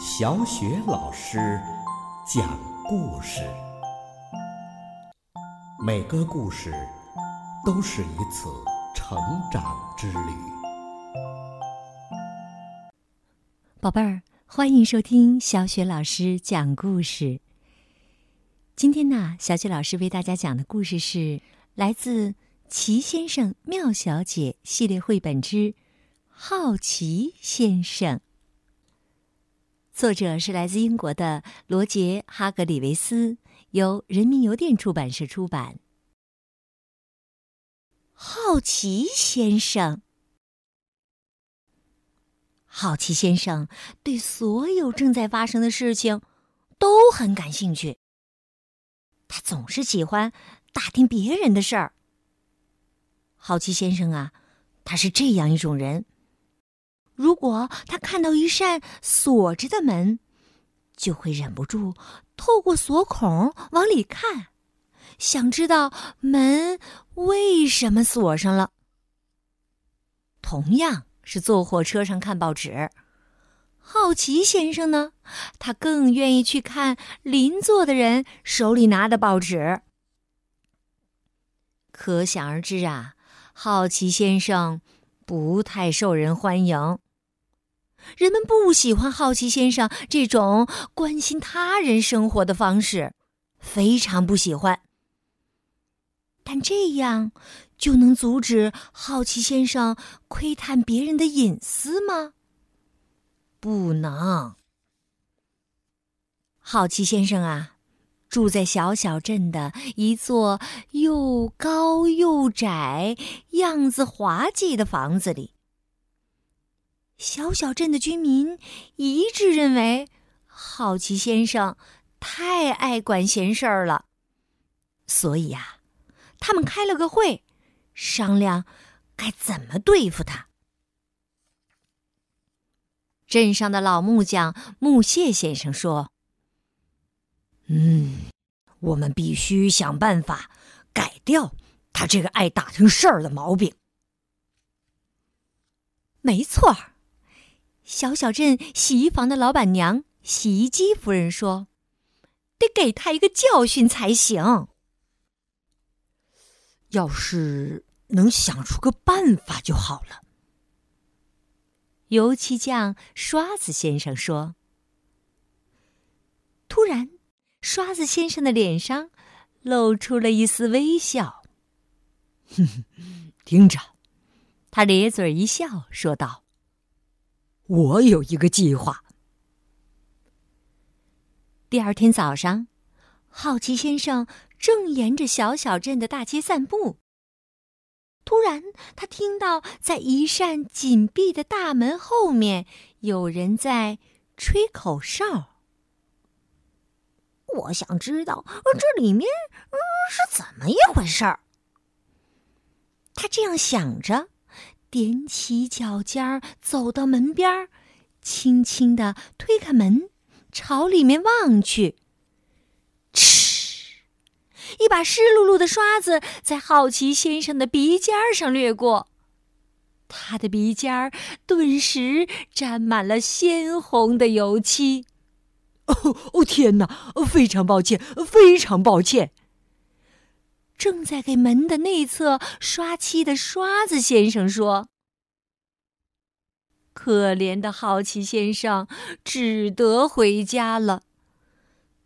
小雪老师讲故事，每个故事都是一次成长之旅。宝贝儿，欢迎收听小雪老师讲故事。今天呢，小雪老师为大家讲的故事是来自《奇先生妙小姐》系列绘本之《好奇先生》。作者是来自英国的罗杰·哈格里维斯，由人民邮电出版社出版。好奇先生，好奇先生对所有正在发生的事情都很感兴趣。他总是喜欢打听别人的事儿。好奇先生啊，他是这样一种人。如果他看到一扇锁着的门，就会忍不住透过锁孔往里看，想知道门为什么锁上了。同样是坐火车上看报纸，好奇先生呢，他更愿意去看邻座的人手里拿的报纸。可想而知啊，好奇先生不太受人欢迎。人们不喜欢好奇先生这种关心他人生活的方式，非常不喜欢。但这样就能阻止好奇先生窥探别人的隐私吗？不能。好奇先生啊，住在小小镇的一座又高又窄、样子滑稽的房子里。小小镇的居民一致认为，好奇先生太爱管闲事儿了，所以呀，他们开了个会，商量该怎么对付他。镇上的老木匠木屑先生说：“嗯，我们必须想办法改掉他这个爱打听事儿的毛病。”没错儿。小小镇洗衣房的老板娘洗衣机夫人说：“得给他一个教训才行。要是能想出个办法就好了。”油漆匠刷子先生说。突然，刷子先生的脸上露出了一丝微笑。“哼哼，听着。”他咧嘴一笑，说道。我有一个计划。第二天早上，好奇先生正沿着小小镇的大街散步。突然，他听到在一扇紧闭的大门后面有人在吹口哨。我想知道这里面是怎么一回事儿。他这样想着。踮起脚尖儿走到门边儿，轻轻的推开门，朝里面望去。嗤！一把湿漉漉的刷子在好奇先生的鼻尖上掠过，他的鼻尖儿顿时沾满了鲜红的油漆。哦哦，天哪！非常抱歉，非常抱歉。正在给门的内侧刷漆的刷子先生说：“可怜的好奇先生只得回家了。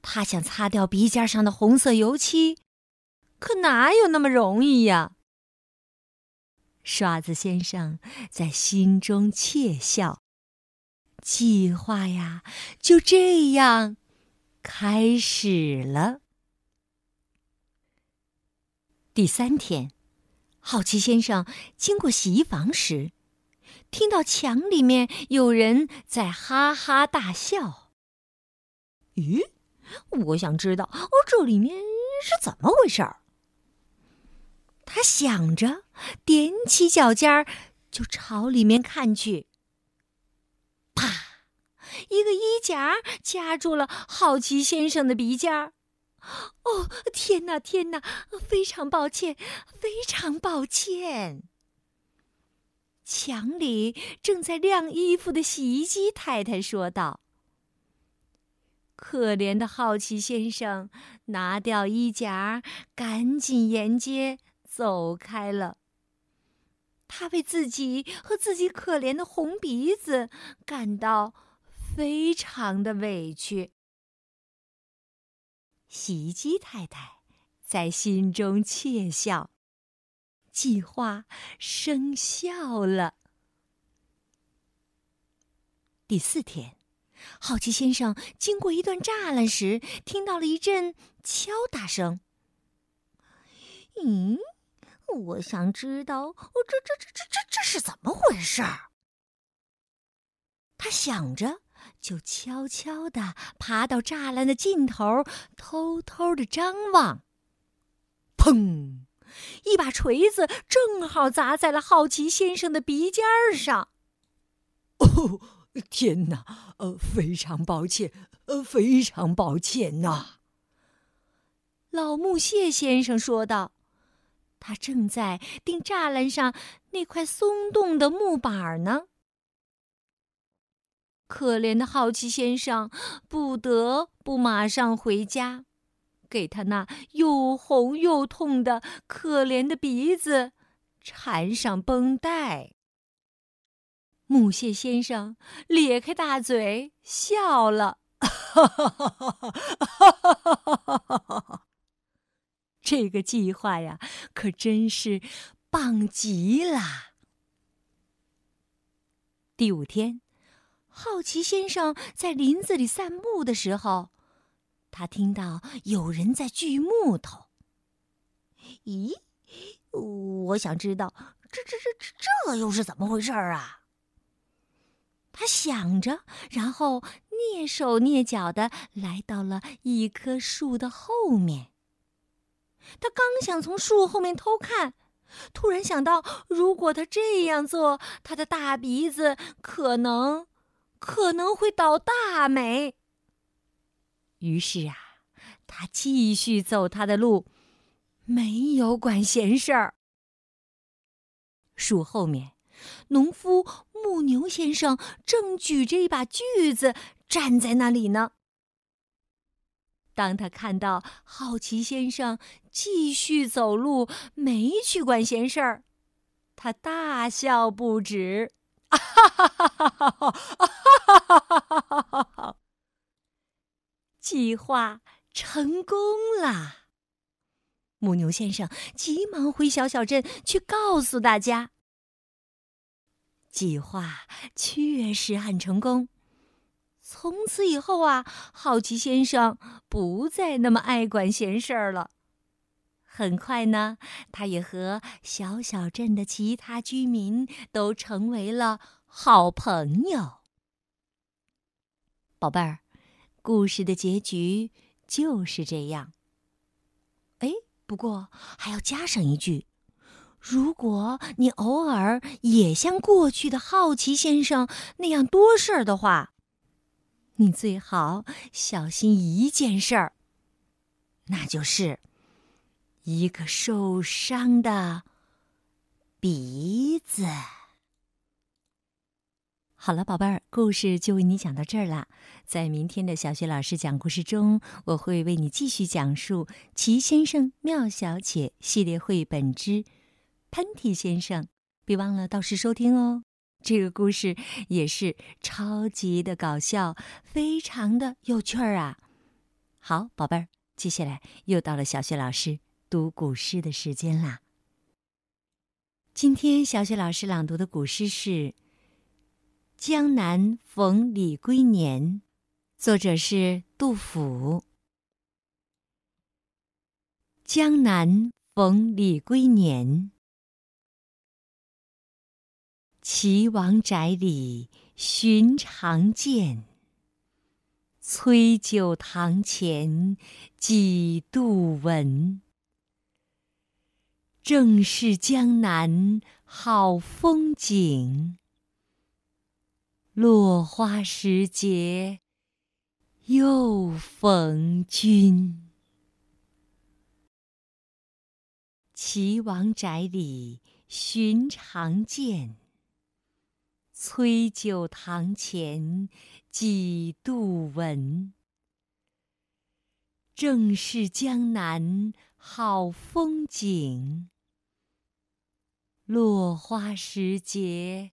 他想擦掉鼻尖上的红色油漆，可哪有那么容易呀？”刷子先生在心中窃笑。计划呀，就这样开始了。第三天，好奇先生经过洗衣房时，听到墙里面有人在哈哈大笑。咦，我想知道哦，这里面是怎么回事儿？他想着，踮起脚尖儿就朝里面看去。啪！一个衣夹夹住了好奇先生的鼻尖儿。哦，天哪，天哪！非常抱歉，非常抱歉。墙里正在晾衣服的洗衣机太太说道：“可怜的好奇先生拿掉衣夹，赶紧沿街走开了。他为自己和自己可怜的红鼻子感到非常的委屈。洗衣机太太在心中窃笑，计划生效了。第四天。好奇先生经过一段栅栏时，听到了一阵敲打声。咦，我想知道，这这这这这这是怎么回事？他想着，就悄悄地爬到栅栏的尽头，偷偷的张望。砰！一把锤子正好砸在了好奇先生的鼻尖上。哦！天哪！呃，非常抱歉，呃，非常抱歉呐。老木屑先生说道：“他正在钉栅栏上那块松动的木板呢。”可怜的好奇先生不得不马上回家，给他那又红又痛的可怜的鼻子缠上绷带。木蟹先生咧开大嘴笑了，哈哈哈哈哈哈！这个计划呀，可真是棒极了。第五天，好奇先生在林子里散步的时候，他听到有人在锯木头。咦，我想知道，这这这这这又是怎么回事儿啊？他想着，然后蹑手蹑脚的来到了一棵树的后面。他刚想从树后面偷看，突然想到，如果他这样做，他的大鼻子可能可能会倒大霉。于是啊，他继续走他的路，没有管闲事儿。树后面。农夫牧牛先生正举着一把锯子站在那里呢。当他看到好奇先生继续走路，没去管闲事儿，他大笑不止。哈！哈哈哈哈哈！哈哈哈计划成功了。母牛先生急忙回小小镇去告诉大家。计划确实很成功。从此以后啊，好奇先生不再那么爱管闲事儿了。很快呢，他也和小小镇的其他居民都成为了好朋友。宝贝儿，故事的结局就是这样。哎，不过还要加上一句。如果你偶尔也像过去的好奇先生那样多事儿的话，你最好小心一件事儿，那就是一个受伤的鼻子。好了，宝贝儿，故事就为你讲到这儿了。在明天的小学老师讲故事中，我会为你继续讲述《奇先生妙小姐》系列绘本之。喷嚏先生，别忘了到时收听哦。这个故事也是超级的搞笑，非常的有趣儿啊！好，宝贝儿，接下来又到了小学老师读古诗的时间啦。今天小雪老师朗读的古诗是《江南逢李龟年》，作者是杜甫。江南逢李龟年。岐王宅里寻常见，崔九堂前几度闻。正是江南好风景，落花时节又逢君。岐王宅里寻常见。崔九堂前几度闻。正是江南好风景。落花时节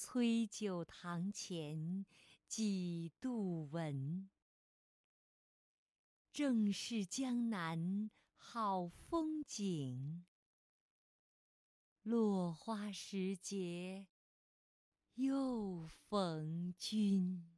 崔九堂前几度闻。正是江南好风景。落花时节又逢君。